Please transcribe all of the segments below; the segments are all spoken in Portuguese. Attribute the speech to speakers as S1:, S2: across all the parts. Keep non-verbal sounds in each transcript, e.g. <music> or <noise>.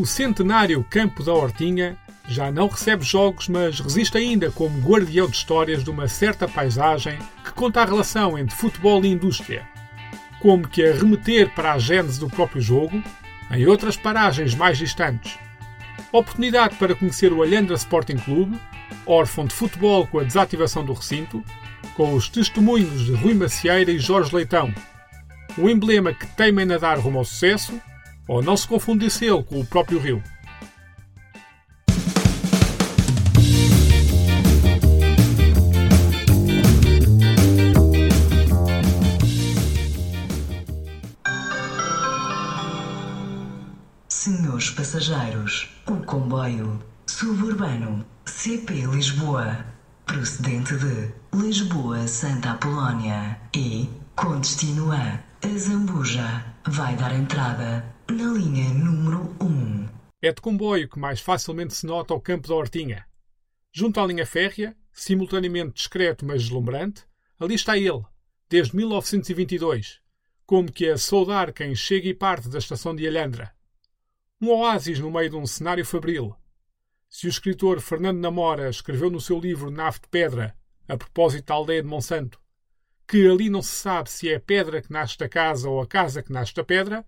S1: O centenário Campo da Hortinha já não recebe jogos, mas resiste ainda como guardião de histórias de uma certa paisagem que conta a relação entre futebol e indústria. Como que a remeter para a gênese do próprio jogo, em outras paragens mais distantes. Oportunidade para conhecer o Alhandra Sporting Clube, órfão de futebol com a desativação do recinto, com os testemunhos de Rui Macieira e Jorge Leitão. O emblema que teima nadar rumo ao sucesso, ou não se confundisse-lo com o próprio rio.
S2: Senhores passageiros, o comboio suburbano CP Lisboa, procedente de Lisboa Santa Apolónia e com destino a Zambuja, vai dar entrada na linha número 1.
S1: É de comboio que mais facilmente se nota o campo da Hortinha. Junto à linha férrea, simultaneamente discreto mas deslumbrante, ali está ele, desde 1922, como que a saudar quem chega e parte da estação de Alhandra. Um oásis no meio de um cenário fabril. Se o escritor Fernando Namora escreveu no seu livro Nave de Pedra, a propósito da aldeia de Monsanto, que ali não se sabe se é a pedra que nasce da casa ou a casa que nasce da pedra,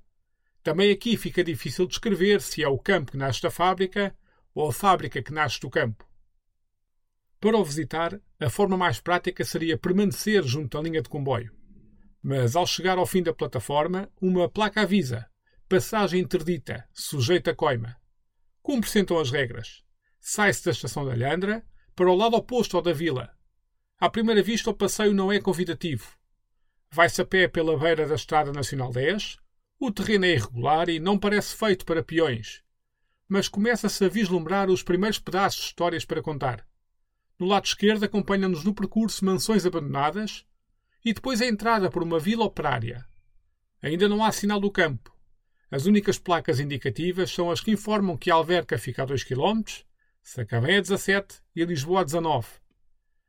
S1: também aqui fica difícil descrever se é o campo que nasce da fábrica ou a fábrica que nasce do campo. Para o visitar, a forma mais prática seria permanecer junto à linha de comboio. Mas ao chegar ao fim da plataforma, uma placa avisa Passagem interdita, sujeita a coima. Cumpre-se então as regras. Sai-se da estação da Alhandra para o lado oposto ao da vila. À primeira vista, o passeio não é convidativo. Vai-se a pé pela beira da Estrada Nacional 10. O terreno é irregular e não parece feito para peões. Mas começa-se a vislumbrar os primeiros pedaços de histórias para contar. No lado esquerdo acompanham-nos no percurso mansões abandonadas e depois a entrada por uma vila operária. Ainda não há sinal do campo. As únicas placas indicativas são as que informam que Alverca fica a 2 km, Sacavém a 17 e Lisboa a 19.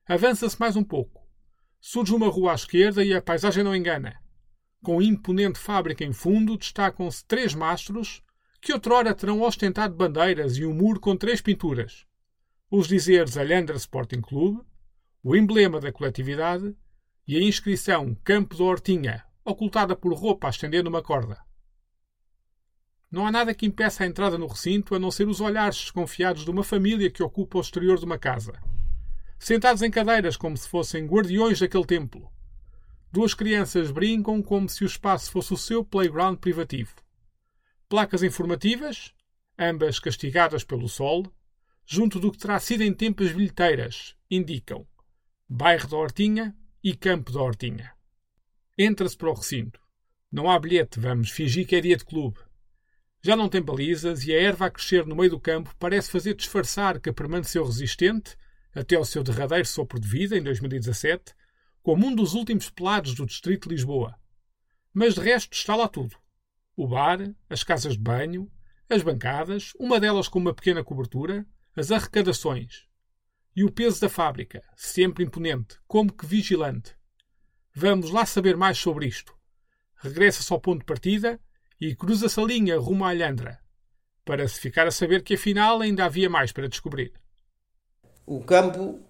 S1: Avança-se mais um pouco. Surge uma rua à esquerda e a paisagem não engana. Com imponente fábrica em fundo, destacam-se três mastros que outrora terão ostentado bandeiras e um muro com três pinturas. Os dizeres Alhandra Sporting Clube, o emblema da coletividade e a inscrição Campo da Hortinha, ocultada por roupa a estender numa corda. Não há nada que impeça a entrada no recinto a não ser os olhares desconfiados de uma família que ocupa o exterior de uma casa. Sentados em cadeiras como se fossem guardiões daquele templo. Duas crianças brincam como se o espaço fosse o seu playground privativo. Placas informativas, ambas castigadas pelo sol, junto do que terá sido em tempos bilheteiras, indicam Bairro da Hortinha e Campo da Hortinha. Entra-se para o recinto. Não há bilhete, vamos fingir que é dia de clube. Já não tem balizas e a erva a crescer no meio do campo parece fazer disfarçar que permaneceu resistente, até ao seu derradeiro sopro de vida, em 2017, como um dos últimos pelados do distrito de Lisboa. Mas de resto está lá tudo. O bar, as casas de banho, as bancadas, uma delas com uma pequena cobertura, as arrecadações. E o peso da fábrica, sempre imponente, como que vigilante. Vamos lá saber mais sobre isto. Regressa-se ao ponto de partida e cruza-se a linha rumo à Alhandra, para se ficar a saber que afinal ainda havia mais para descobrir.
S3: O campo,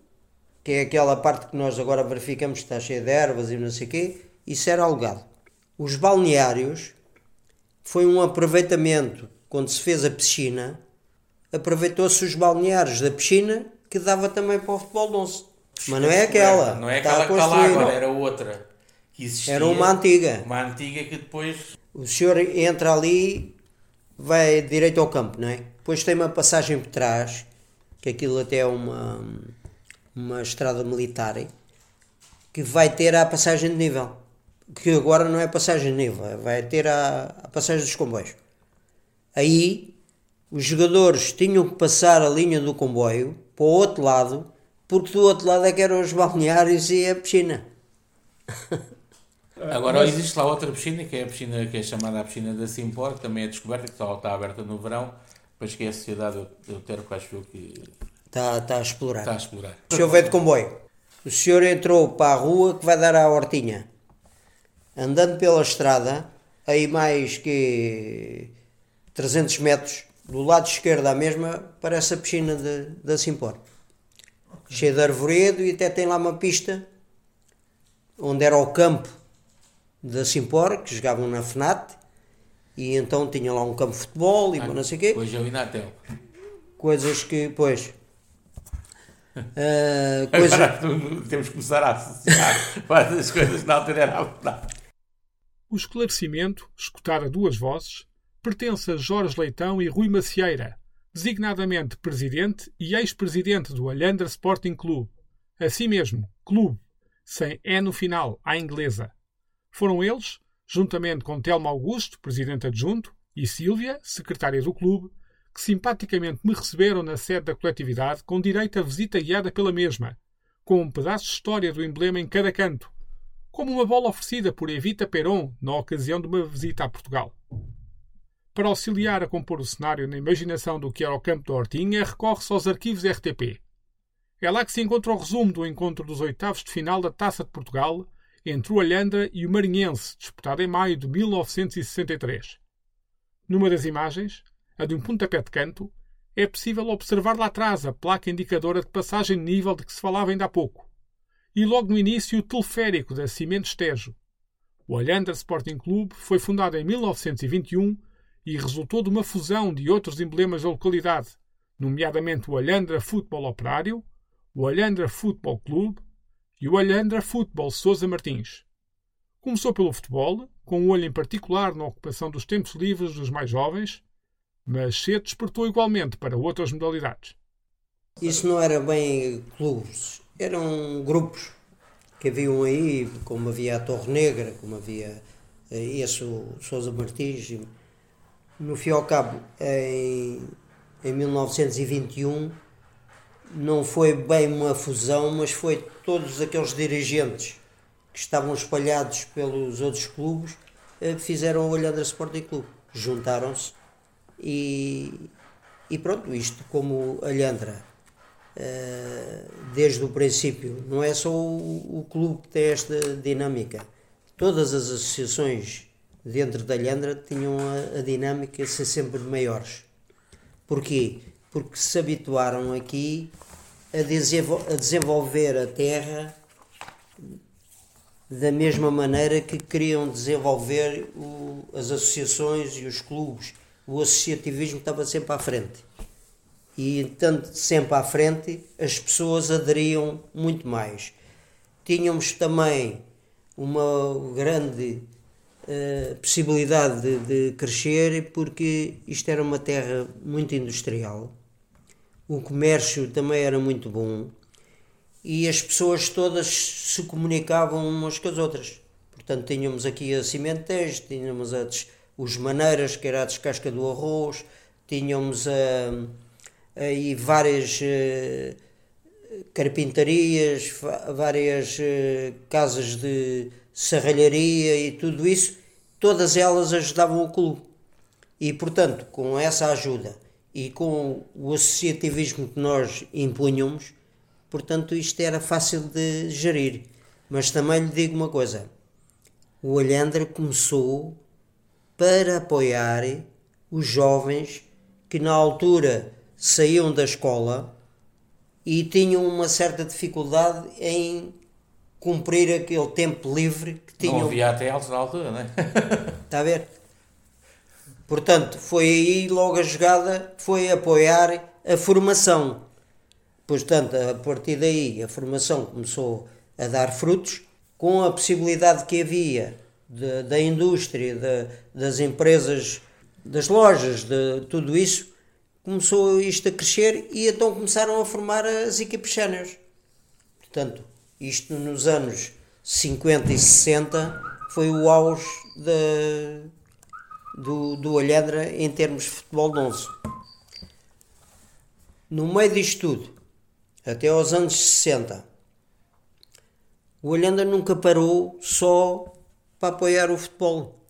S3: que é aquela parte que nós agora verificamos que está cheia de ervas e não sei o quê, isso era alugado. Os balneários foi um aproveitamento, quando se fez a piscina, aproveitou-se os balneários da piscina que dava também para o futebol de onça. Mas não é aquela.
S4: Não é aquela que está lá agora, era outra. Que existia,
S3: era uma antiga.
S4: Uma antiga que depois
S3: o senhor entra ali, vai direito ao campo, não é? Depois tem uma passagem por trás, que aquilo até é uma, uma estrada militar, que vai ter a passagem de nível. Que agora não é passagem de nível, vai ter a, a passagem dos comboios. Aí os jogadores tinham que passar a linha do comboio para o outro lado, porque do outro lado é que eram os balneários e a piscina. <laughs>
S4: Agora Mas... existe lá outra piscina, que é a piscina que é chamada a piscina da Simpor, que também é descoberta, que só está aberta no verão, depois que é a sociedade que acho que
S3: está, está a explorar.
S4: Está a explorar.
S3: O senhor veio de comboio. O senhor entrou para a rua que vai dar à hortinha. Andando pela estrada, aí mais que 300 metros, do lado esquerdo à mesma, parece a piscina de, da Simpor. Cheia de arvoredo e até tem lá uma pista onde era o campo da Simpor, que jogavam na FNAT, e então tinha lá um campo de futebol e
S4: Ah,
S3: não sei o quê.
S4: Hoje é o Inatel.
S3: Coisas que, pois. Ah, coisa,
S4: Agora temos que começar a associar <laughs> várias coisas na altura era a verdade.
S1: O esclarecimento, escutar a duas vozes, pertence a Jorge Leitão e Rui Macieira, designadamente presidente e ex-presidente do Alhandra Sporting Clube. Assim mesmo, clube, sem E no final, à inglesa. Foram eles, juntamente com Telmo Augusto, presidente adjunto, e Sílvia, secretária do clube, que simpaticamente me receberam na sede da coletividade com direito a visita guiada pela mesma, com um pedaço de história do emblema em cada canto, como uma bola oferecida por Evita Peron na ocasião de uma visita a Portugal. Para auxiliar a compor o cenário na imaginação do que era o campo da Hortinha, recorre-se aos arquivos RTP. É lá que se encontra o resumo do encontro dos oitavos de final da Taça de Portugal entre o Alhandra e o Marinhense, disputado em maio de 1963. Numa das imagens, a de um pontapé de canto, é possível observar lá atrás a placa indicadora de passagem de nível de que se falava ainda há pouco e logo no início o teleférico da Cimento Estejo. O Alhandra Sporting Clube foi fundado em 1921 e resultou de uma fusão de outros emblemas da localidade, nomeadamente o Alhandra Futebol Operário, o Alhandra Futebol Clube e o Alhandra Futebol Sousa Martins. Começou pelo futebol, com um olho em particular na ocupação dos tempos livres dos mais jovens, mas cedo despertou igualmente para outras modalidades.
S3: Isso não era bem clubes, eram grupos que haviam aí, como havia a Torre Negra, como havia eh, esse o Sousa Martins. No fim ao cabo, em, em 1921, não foi bem uma fusão, mas foi todos aqueles dirigentes que estavam espalhados pelos outros clubes eh, fizeram o Alhandra Sporting Clube. Juntaram-se e, e pronto, isto como Alhandra eh, desde o princípio. Não é só o, o clube que tem esta dinâmica. Todas as associações dentro da Alhandra tinham a, a dinâmica de ser sempre maiores. Porquê? Porque se habituaram aqui a, desenvol- a desenvolver a terra da mesma maneira que queriam desenvolver o- as associações e os clubes. O associativismo estava sempre à frente e estando sempre à frente as pessoas aderiam muito mais. Tínhamos também uma grande eh, possibilidade de, de crescer porque isto era uma terra muito industrial, o comércio também era muito bom e as pessoas todas se comunicavam umas com as outras. Portanto, tínhamos aqui a Cimentejo, tínhamos a os Maneiras, que era a descasca do arroz, tínhamos a, aí várias eh, carpintarias, várias eh, casas de serralharia e tudo isso, todas elas ajudavam o clube. E, portanto, com essa ajuda e com o associativismo que nós impunhamos, portanto, isto era fácil de gerir. Mas também lhe digo uma coisa: o Alhandra começou para apoiar os jovens que na altura saíam da escola e tinham uma certa dificuldade em cumprir aquele tempo livre que
S4: Não
S3: tinham.
S4: havia ATLs na altura, não é?
S3: Está <laughs> a ver? Portanto, foi aí logo a jogada, foi apoiar a formação. Portanto, a partir daí a formação começou a dar frutos, com a possibilidade que havia de- da indústria, de- das empresas, das lojas, de tudo isso, começou isto a crescer e então começaram a formar as equipes séniores. Portanto, isto nos anos 50 e 60 foi o auge da, do, do Alhandra em termos de futebol de 11. No meio disto tudo, até aos anos 60, o Alhandra nunca parou só para apoiar o futebol.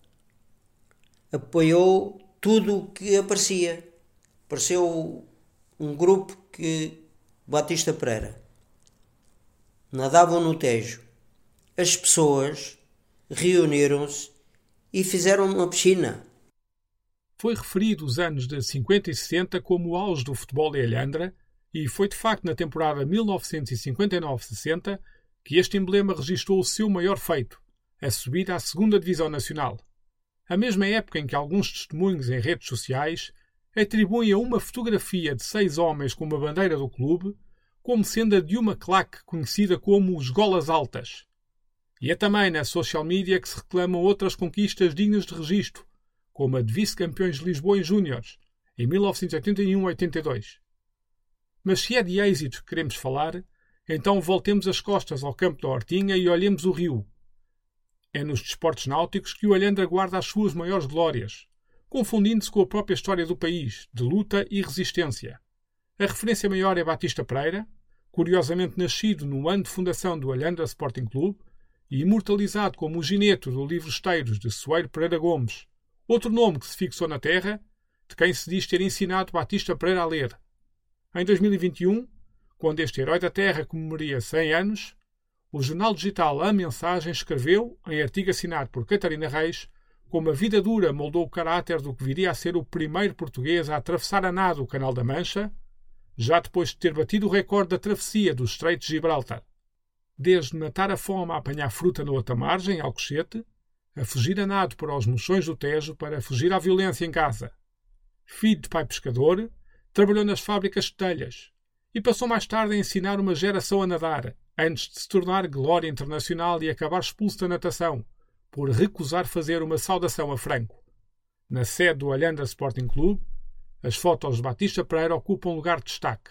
S3: Apoiou tudo o que aparecia. Apareceu um grupo que Batista Pereira nadavam no Tejo. As pessoas reuniram-se e fizeram uma piscina.
S1: Foi referido os anos de 50 e 60 como o auge do futebol em Alhandra e foi de facto na temporada 1959-60 que este emblema registrou o seu maior feito, a subida à segunda Divisão Nacional. A mesma época em que alguns testemunhos em redes sociais atribuem a uma fotografia de seis homens com uma bandeira do clube como sendo a de uma claque conhecida como os Golas Altas. E é também na social media que se reclamam outras conquistas dignas de registro, como a de vice-campeões de Lisboa em Júniores, em 1981-82. Mas se é de êxito que queremos falar, então voltemos as costas ao campo da Hortinha e olhemos o rio. É nos desportos náuticos que o Alhandra guarda as suas maiores glórias, confundindo-se com a própria história do país, de luta e resistência. A referência maior é Batista Pereira, curiosamente nascido no ano de fundação do Alhandra Sporting Clube e imortalizado como o gineto do livro Esteiros de Soeiro Pereira Gomes, outro nome que se fixou na terra, de quem se diz ter ensinado Batista Pereira a ler. Em 2021, quando este herói da terra comemoraria 100 anos, o jornal digital A Mensagem escreveu, em artigo assinado por Catarina Reis, como a vida dura moldou o caráter do que viria a ser o primeiro português a atravessar a nado o Canal da Mancha, já depois de ter batido o recorde da travessia do Estreito de Gibraltar. Desde matar a fome a apanhar fruta na outra margem, Alcochete, a fugir a nado para os mochões do Tejo para fugir à violência em casa. Filho de pai pescador, trabalhou nas fábricas de telhas e passou mais tarde a ensinar uma geração a nadar, antes de se tornar glória internacional e acabar expulso da natação, por recusar fazer uma saudação a Franco. Na sede do Alhandra Sporting Clube, as fotos de Batista Pereira ocupam lugar de destaque,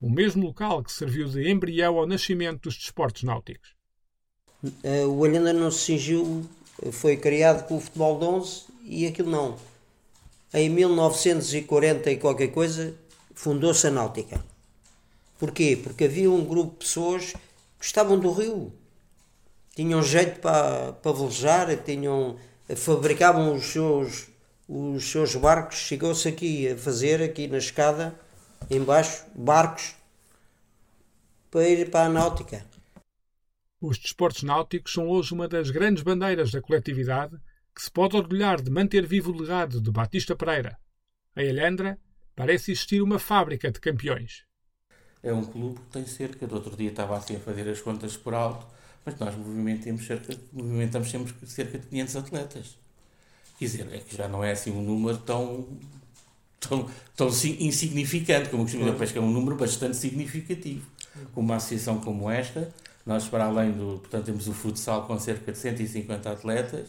S1: o mesmo local que serviu de embrião ao nascimento dos desportos náuticos.
S3: Eh, o Alhandra não se cingiu, foi criado com o futebol de 11 e aquilo não. Em 1940 e qualquer coisa, fundou-se a náutica. Porquê? Porque havia um grupo de pessoas que gostavam do rio tinham jeito para, para velejar, tinham, fabricavam os seus, os seus barcos. Chegou-se aqui a fazer, aqui na escada, embaixo, barcos para ir para a náutica.
S1: Os desportos náuticos são hoje uma das grandes bandeiras da coletividade que se pode orgulhar de manter vivo o legado de Batista Pereira. Em Alhandra parece existir uma fábrica de campeões.
S4: É um clube que tem cerca, do outro dia estava assim a fazer as contas por alto, mas nós movimentamos, cerca, movimentamos sempre cerca de 500 atletas. Quer dizer, é que já não é assim um número tão, tão, tão insignificante, como costumo dizer, que é um número bastante significativo. Com uma associação como esta, nós para além do, portanto, temos o futsal com cerca de 150 atletas,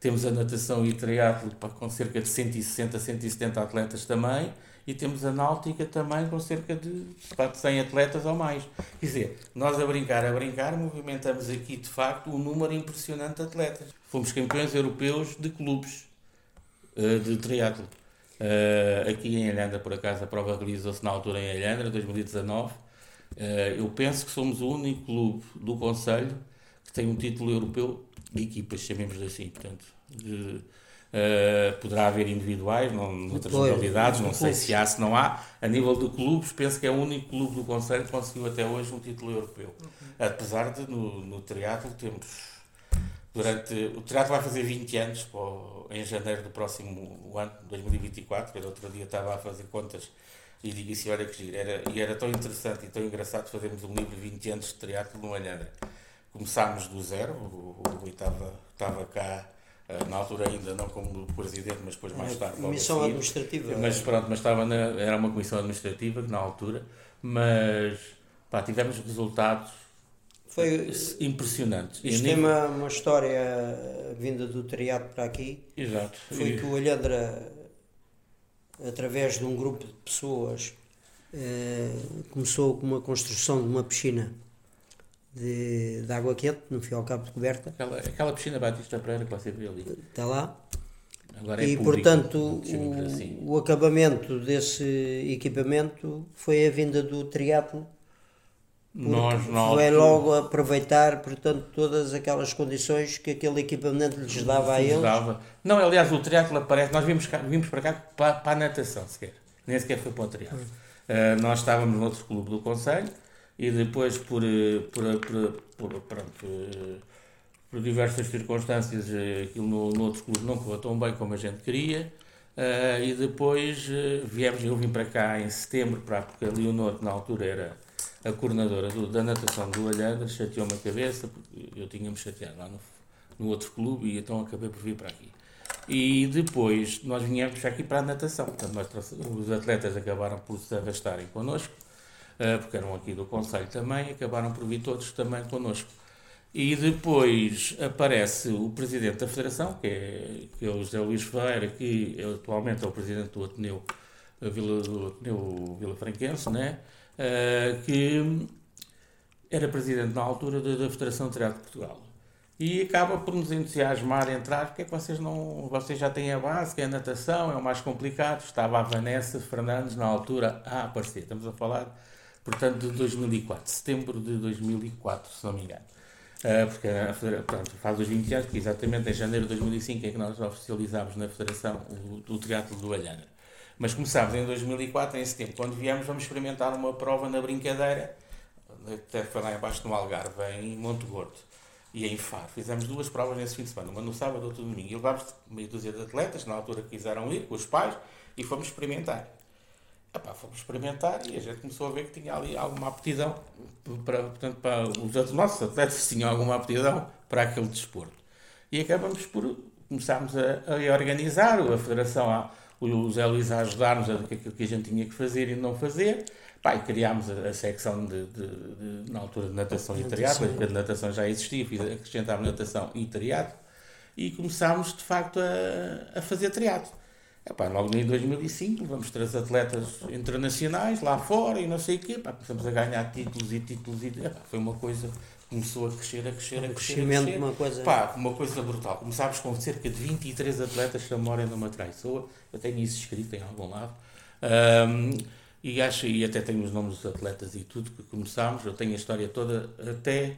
S4: temos a natação e triatlo com cerca de 160, 170 atletas também, e temos a náutica também com cerca de 100 atletas ou mais. Quer dizer, nós a brincar, a brincar, movimentamos aqui de facto um número impressionante de atletas. Fomos campeões europeus de clubes uh, de triatlo. Uh, aqui em Alhandra, por acaso, a prova realizou-se na altura em Alhandra, 2019. Uh, eh, eu penso que somos o único clube do Conselho que tem um título europeu de equipas, chamemos assim, portanto, de, Uh, poderá haver individuais, não, noutras modalidades, não sei se há, se não há. A nível de clubes, penso que é o único clube do Conselho que conseguiu até hoje um título europeu. Apesar de no, no triatlo temos. Durante, o triatlo vai fazer 20 anos pô, em janeiro do próximo ano, 2024. Eu outro dia estava a fazer contas e digo assim: olha que giro. Era, e era tão interessante e tão engraçado fazermos um livro de 20 anos de triatlo no Alhandra. Começámos do zero, o Rui estava, cá na altura ainda não como presidente, mas depois mais tarde.
S3: Comissão administrativa.
S4: Mas pronto, mas estava na, era uma comissão administrativa na altura, mas pá, tivemos resultados foi impressionantes.
S3: Isto tem uma, uma história vinda do triato para aqui.
S4: Exato.
S3: Foi
S4: e...
S3: que o Alhandra, através de um grupo de pessoas, eh, começou com uma construção de uma piscina de, de água quente, no fio ao cabo de coberta.
S4: Aquela, aquela piscina Batista Pereira que você viu ali.
S3: Está lá.
S4: Agora é
S3: e
S4: público,
S3: portanto o, assim. o acabamento desse equipamento foi a vinda do triatlo
S4: nós, nós,
S3: foi logo aproveitar portanto todas aquelas condições que aquele equipamento lhes dava a eles dava.
S4: não aliás o triatlo aparece nós vimos, vimos para cá para, para a natação sequer nem sequer foi para o triatlo hum. uh, nós estávamos no outro clube do Conselho e depois por, eh, por, eh, por, por, pronto, eh, por diversas circunstâncias aquilo no, no outro clube não correu tão bem como a gente queria Uh, e depois uh, viemos, eu vim para cá em setembro, para, porque a Leonor, na altura, era a coordenadora do, da natação do Alhandra, chateou-me a cabeça, porque eu tinha-me chateado lá no, no outro clube e então acabei por vir para aqui. E depois nós viemos aqui para a natação. Portanto, os atletas acabaram por se arrastarem connosco, porque eram aqui do Conselho também, acabaram por vir todos também connosco. E depois aparece o presidente da Federação, que é, que é o José Luís Ferreira, que é, atualmente é o presidente do Ateneu, Vila, do Ateneu Vila Franquense, né? Uh, que era presidente na altura da, da Federação de Teatro de Portugal. E acaba por nos entusiasmar a entrar, porque é que vocês não. Vocês já têm a base, que é a natação, é o mais complicado. Estava a Vanessa Fernandes na altura a aparecer. Estamos a falar, portanto, de 2004, setembro de 2004, se não me engano. Uh, porque a pronto, faz os 20 anos, que exatamente em janeiro de 2005 é que nós oficializámos na Federação o, o Teatro do Alhandra. Mas começámos em 2004, em setembro. Quando viemos, vamos experimentar uma prova na brincadeira, até foi lá embaixo no Algarve, em Monte Gordo e em Faro. Fizemos duas provas nesse fim de semana, uma no sábado outra no domingo. E levámos meia dúzia de atletas, na altura quiseram ir, com os pais, e fomos experimentar. Epá, fomos experimentar e a gente começou a ver que tinha ali alguma aptidão para, portanto, para os nossos atletas tinham alguma aptidão para aquele desporto. E acabamos por começarmos a, a organizar, a Federação, a, o Zé Luís a ajudar-nos a aquilo que a gente tinha que fazer e não fazer. Pá, e criámos a, a secção de, de, de, na altura de natação e triatlo, porque a natação já existia, acrescentámos natação e triatlo, e começámos de facto a, a fazer triatlo. Epá, logo em 2005 vamos ter atletas internacionais lá fora e não sei o quê. Epá, começamos a ganhar títulos e títulos. E, epá, foi uma coisa começou a crescer, a crescer, a crescer. A crescer.
S3: Uma coisa...
S4: Pá, uma coisa brutal. Começámos com cerca de 23 atletas que moram numa traiçoa. Eu tenho isso escrito em algum lado. Um, e acho, e até tenho os nomes dos atletas e tudo que começámos. Eu tenho a história toda até.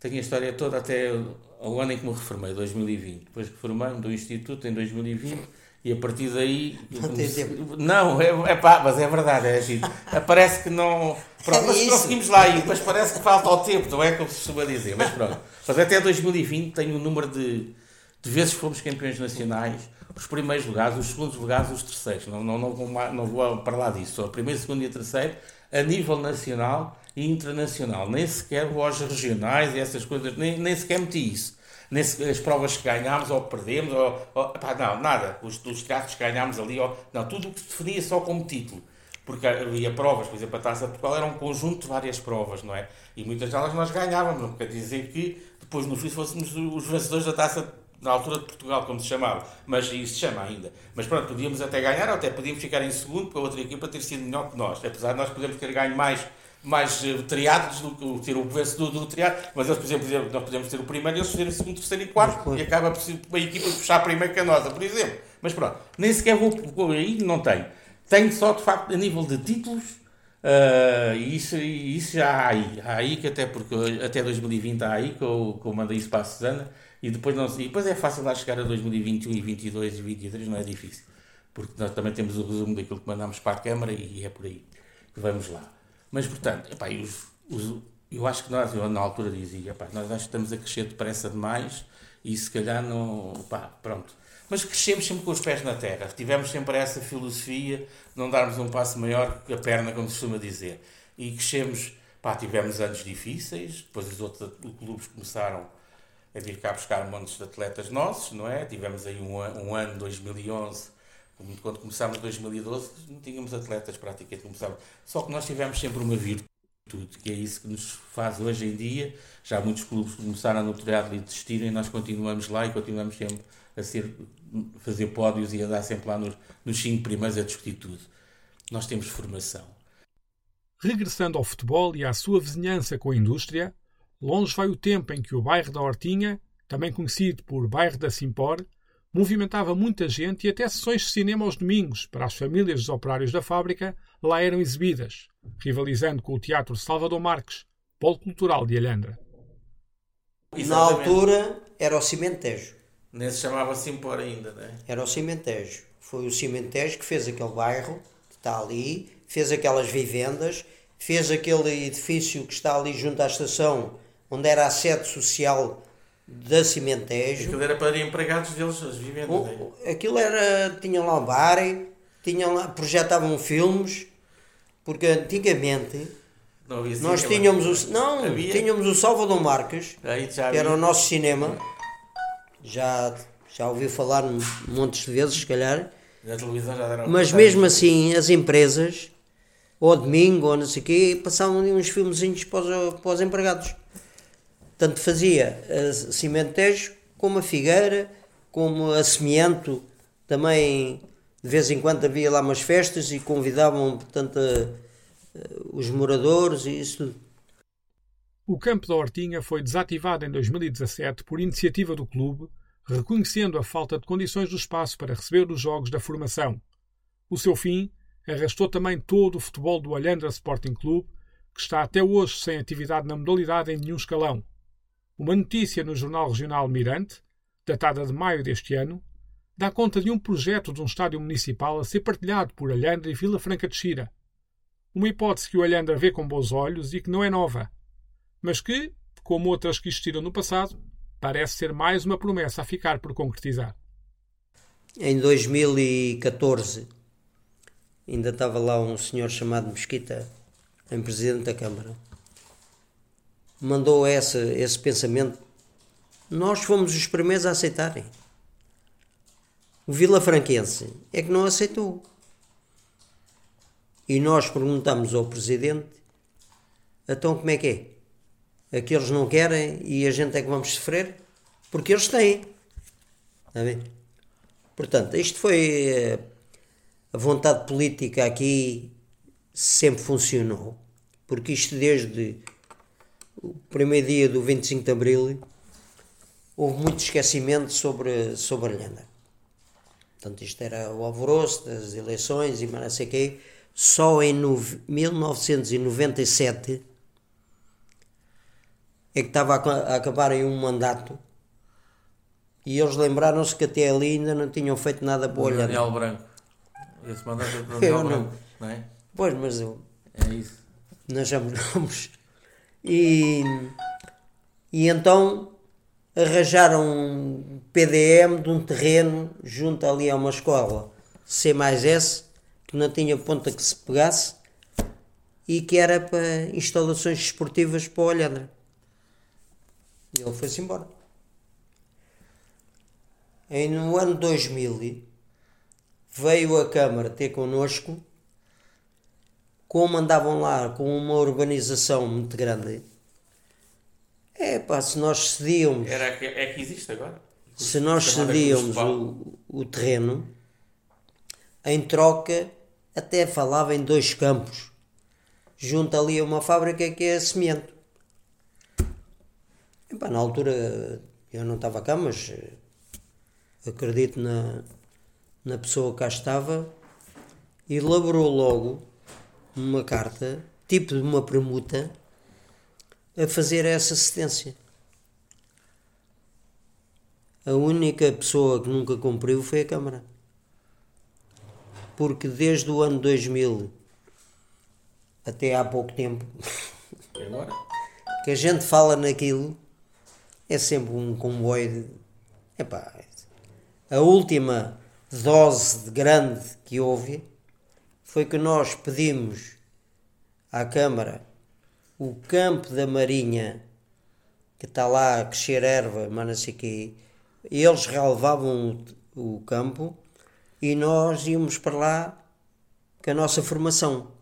S4: Tenho a história toda até o ano em que me reformei, 2020. Depois que formei-me do Instituto em 2020 e a partir daí.
S3: Não tem tempo.
S4: Não, é, é pá, mas é verdade, é assim. Parece que não. Pronto, mas conseguimos lá ir, mas parece que falta o tempo, não é como se costuma dizer. Mas pronto. Mas até 2020 tenho o um número de, de vezes que fomos campeões nacionais, os primeiros lugares, os segundos lugares, os terceiros. Não, não, não, vou, não vou lá disso. Só primeiro, segundo e terceiro, a nível nacional e internacional. Nem sequer vou aos regionais e essas coisas, nem, nem sequer meti isso nesse, as provas que ganhámos ou perdemos, ou, ou pá, não, nada. Os, os que ganhámos ali, ou, não, tudo o que se definia só como título. Porque havia provas, por exemplo, a Taça de Portugal era um conjunto de várias provas, não é? E muitas delas nós ganhávamos, não quer dizer que depois no fim fôssemos os vencedores da Taça na altura de Portugal, como se chamava, mas isso se chama ainda. Mas pronto, podíamos até ganhar, ou até podíamos ficar em segundo, porque a outra equipa ter sido melhor que nós. Apesar de nós podermos ter ganho mais mais uh, triados do que ter o vencedor do, do triado, mas eles, por exemplo, nós podemos ter o primeiro eles fazerem o segundo, terceiro e quarto, e acaba por ser a equipa puxar primeiro que a nossa, por exemplo. Mas pronto, nem sequer vou, vou aí, não tenho. Tenho só, de facto, a nível de títulos, uh, e isso, isso já há aí. Há aí que até, porque até 2020 há aí que eu, que eu mandei isso para a Susana, e depois, não, e depois é fácil lá chegar a 2021 e 22 e 23, não é difícil. Porque nós também temos o resumo daquilo que mandámos para a Câmara e é por aí que vamos lá. Mas, portanto, epá, os, os, eu acho que nós, eu na altura dizia, epá, nós acho que estamos a crescer depressa demais e se calhar não. Epá, pronto. Mas crescemos sempre com os pés na terra. Tivemos sempre essa filosofia, não darmos um passo maior que a perna, como se costuma dizer. E crescemos, tivemos anos difíceis, depois os outros clubes começaram a vir cá buscar montes de atletas nossos, não é? Tivemos aí um, um ano, 2011, quando começámos em 2012, não tínhamos atletas praticamente começámos. Só que nós tivemos sempre uma virtude, que é isso que nos faz hoje em dia. Já muitos clubes começaram a notoriar e desistirem, nós continuamos lá e continuamos sempre a ser, fazer pódios e a dar sempre lá nos, nos cinco primeiros a discutir tudo. Nós temos formação.
S1: Regressando ao futebol e à sua vizinhança com a indústria, longe vai o tempo em que o bairro da Hortinha, também conhecido por bairro da Simpor, movimentava muita gente e até sessões de cinema aos domingos para as famílias dos operários da fábrica lá eram exibidas, rivalizando com o Teatro Salvador Marques, polo cultural de Alhandra.
S3: Na altura era o Cimentejo.
S4: Nem se chamava Simpor ainda, não é?
S3: Era o Cimentejo. Foi o Cimentejo que fez aquele bairro que está ali, fez aquelas vivendas, fez aquele edifício que está ali junto à estação, onde era a sede social da Cimentejo.
S4: Aquilo era para empregados deles, as vivendas.
S3: O- o- aquilo era. Tinha lá um bar, tinham lá, projetavam filmes, porque antigamente
S4: Não
S3: nós tínhamos o. Não,
S4: Havia?
S3: tínhamos o Salvador Marques, que era o nosso cinema. Já, já ouvi falar um montes de vezes, se calhar.
S4: Na televisão já deram.
S3: Mas mesmo assim, as empresas, ou domingo, ou não sei o quê, passavam uns filmezinhos para os, para os empregados. Tanto fazia a Cimentejo, como a Figueira, como a Semiento, também de vez em quando havia lá umas festas e convidavam, portanto, a- a- os moradores e isso tudo.
S1: O campo da Hortinha foi desativado em 2017 por iniciativa do clube, reconhecendo a falta de condições do espaço para receber os jogos da formação. O seu fim arrastou também todo o futebol do Alhandra Sporting Clube, que está até hoje sem atividade na modalidade em nenhum escalão. Uma notícia no jornal regional Mirante, datada de maio deste ano, dá conta de um projeto de um estádio municipal a ser partilhado por Alhandra e Vila Franca de Xira. Uma hipótese que o Alhandra vê com bons olhos e que não é nova mas que, como outras que existiram no passado, parece ser mais uma promessa a ficar por concretizar.
S3: Em 2014, ainda estava lá um senhor chamado Mesquita, em presidente da Câmara, mandou esse, esse pensamento. Nós fomos os primeiros a aceitarem. O Vila Franquense é que não aceitou. E nós perguntamos ao presidente: então como é que é? Aqueles não querem e a gente é que vamos sofrer? Porque eles têm. Está ver? Portanto, isto foi eh, a vontade política aqui sempre funcionou, porque isto desde o primeiro dia do 25 de Abril houve muito esquecimento sobre, sobre a Lhanda. Portanto, isto era o alvoroço das eleições e mais não sei o quê. Só em nove- 1997 é que estava a, a acabar em um mandato e eles lembraram-se que até ali ainda não tinham feito nada para o Olhanda.
S4: Daniel Branco. Esse mandato é o <laughs> Daniel
S3: não.
S4: Branco, não é?
S3: Pois, mas eu,
S4: É isso.
S3: nós chamamos nomes. E, e então arranjaram um PDM de um terreno junto ali a uma escola C mais S, que não tinha ponta que se pegasse e que era para instalações esportivas para o Olhandra. E ele foi-se embora. Em, no ano 2000 veio a Câmara ter connosco como andavam lá com uma urbanização muito grande, é pá, se nós cedíamos,
S4: Era é que existe agora.
S3: se nós cedíamos o, o terreno, em troca até falava em dois campos, junto ali a uma fábrica que é cimento. Epá, na altura eu não estava cá, mas eh, acredito na, na pessoa que cá estava, elaborou logo uma carta, tipo de uma permuta, a fazer essa assistência. A única pessoa que nunca cumpriu foi a Câmara. Porque desde o ano 2000 até há pouco tempo
S4: agora?
S3: que a gente fala naquilo é sempre um comboio de. Epá, a última dose de grande que houve foi que nós pedimos à Câmara o campo da Marinha que está lá a crescer erva, mas não sei quê. Eles relevavam o, o campo e nós íamos para lá com a nossa formação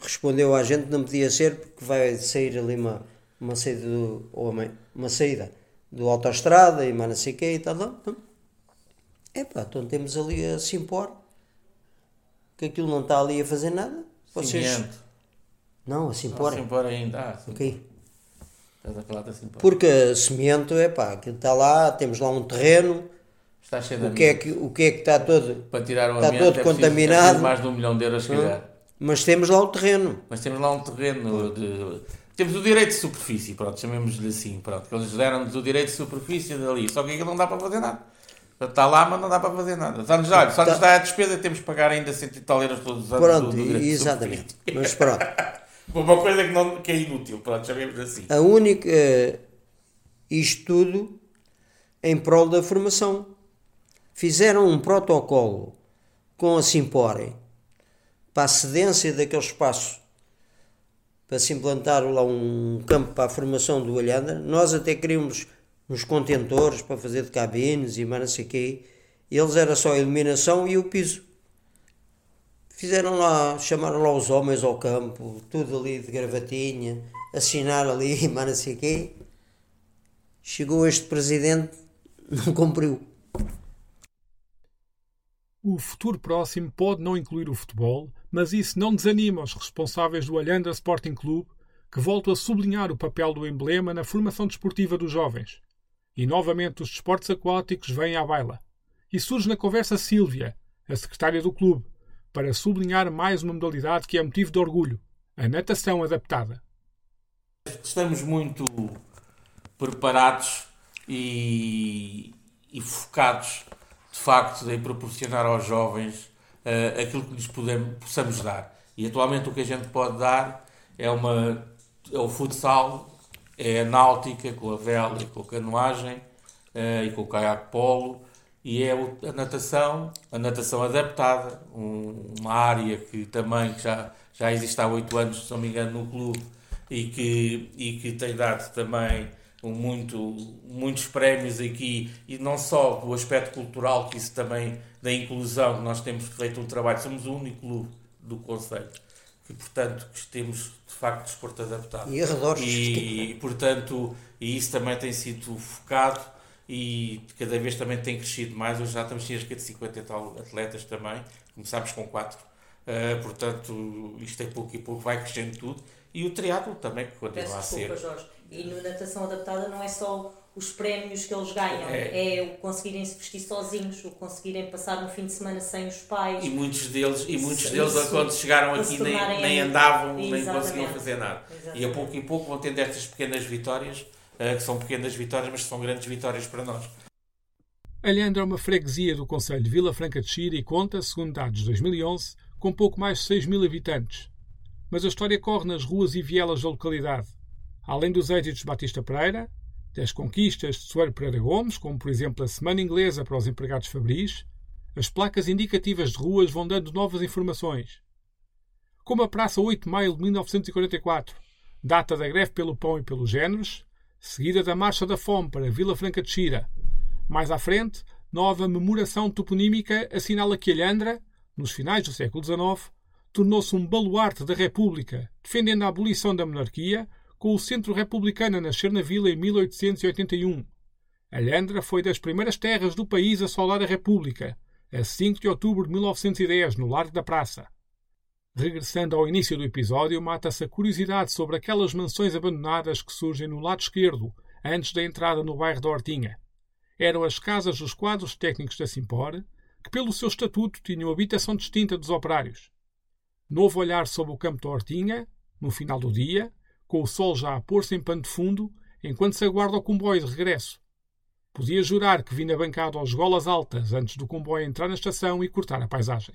S3: respondeu à gente não podia ser porque vai sair ali uma, uma saída do, ou uma, saída do autoestrada e mais não sei quê e tal. Epá, então temos ali a se impor que aquilo não está ali a fazer nada. Vocês.
S4: Cimento.
S3: Não, a se
S4: Não,
S3: impor.
S4: se impor ainda. Ah, sim.
S3: Ok.
S4: Estás a falar impor.
S3: Porque a cimento, epá, aquilo está lá, temos lá um terreno,
S4: Está cheio de
S3: o que é que, o que, é que está todo.
S4: Para tirar o
S3: está
S4: amianto
S3: todo
S4: é preciso-
S3: contaminado.
S4: é mais de um milhão de euros, se calhar.
S3: Mas temos lá o terreno.
S4: Mas temos lá um terreno de. Temos o direito de superfície, pronto, chamemos-lhe assim, pronto, que eles deram-nos o direito de superfície dali, só que aquilo não dá para fazer nada. Está lá, mas não dá para fazer nada. Só nos dá, só nos dá a despesa, temos que pagar ainda cento e tal euros todos os anos.
S3: Pronto,
S4: do- do
S3: exatamente. Mas pronto. <laughs>
S4: Uma coisa que, não, que é inútil, pronto, chamemos assim.
S3: A única. Isto tudo em prol da formação. Fizeram um protocolo com a Simpore para a cedência daquele espaço para se implantar lá um campo para a formação do Alhandra. Nós até queríamos uns contentores para fazer de cabines e mais não sei o quê. Eles era só a iluminação e o piso. Fizeram lá, chamaram lá os homens ao campo, tudo ali de gravatinha, assinar ali <laughs> e mais não sei o quê. Chegou este presidente, não cumpriu.
S1: O futuro próximo pode não incluir o futebol, mas isso não desanima os responsáveis do Alhandra Sporting Clube, que voltam a sublinhar o papel do emblema na formação desportiva dos jovens. E novamente os desportos aquáticos vêm à baila. E surge na conversa Sílvia, a secretária do clube, para sublinhar mais uma modalidade que é motivo de orgulho, a natação adaptada.
S4: Estamos muito preparados e, e focados, de facto, em proporcionar aos jovens uh, aquilo que lhes podemos, possamos dar. E atualmente o que a gente pode dar é, uma, é o futsal, é a náutica com a vela e com a canoagem uh, e com o caiaque polo e é a natação, a natação adaptada, um, uma área que também já, já existe há oito anos, se não me engano, no clube e que, e que tem dado também muito, muitos prémios aqui e não só do aspecto cultural, que isso também da inclusão, nós temos feito um trabalho, somos o único clube do Conselho que, portanto, que temos de facto desporto adaptado.
S3: E arredores.
S4: E, portanto, e isso também tem sido focado e cada vez também tem crescido mais. Hoje já estamos cerca de 50 e tal atletas também, começámos com 4. Uh, portanto, isto é pouco e pouco, vai crescendo tudo. E o triatlo também, que continua
S5: Peço
S4: a ser.
S5: Desculpa, Jorge. E no natação adaptada não é só os prémios que eles ganham, é, é o conseguirem se vestir sozinhos, o conseguirem passar um fim de semana sem os pais.
S4: E muitos deles, e muitos deles quando chegaram aqui nem, nem andavam, nem conseguiam fazer nada. Exatamente. E a pouco e pouco vão tendo estas pequenas vitórias, uh, que são pequenas vitórias, mas que são grandes vitórias para nós.
S1: Alhandra é uma freguesia do Conselho de Vila Franca de Xira e conta, segundo dados de 2011, com pouco mais de 6 mil habitantes. Mas a história corre nas ruas e vielas da localidade. Além dos êxitos de Batista Pereira, das conquistas de Soeiro Pereira Gomes, como por exemplo a Semana Inglesa para os empregados fabris, as placas indicativas de ruas vão dando novas informações. Como a Praça 8 de Maio de 1944, data da greve pelo pão e pelos géneros, seguida da Marcha da Fome para Vila Franca de Xira. Mais à frente, nova memoração toponímica assinala que Alhandra, nos finais do século XIX, tornou-se um baluarte da República, defendendo a abolição da monarquia com o Centro Republicano a nascer na vila em 1881. Alhandra foi das primeiras terras do país a solar a República, a 5 de outubro de 1910, no Largo da Praça. Regressando ao início do episódio, mata-se a curiosidade sobre aquelas mansões abandonadas que surgem no lado esquerdo, antes da entrada no bairro da Hortinha. Eram as casas dos quadros técnicos da Simpor, que, pelo seu estatuto, tinham habitação distinta dos operários. Novo olhar sobre o campo da Hortinha, no final do dia, com o sol já a pôr-se em pano de fundo, enquanto se aguarda o comboio de regresso. Podia jurar que vinha bancado aos golas altas antes do comboio entrar na estação e cortar a paisagem.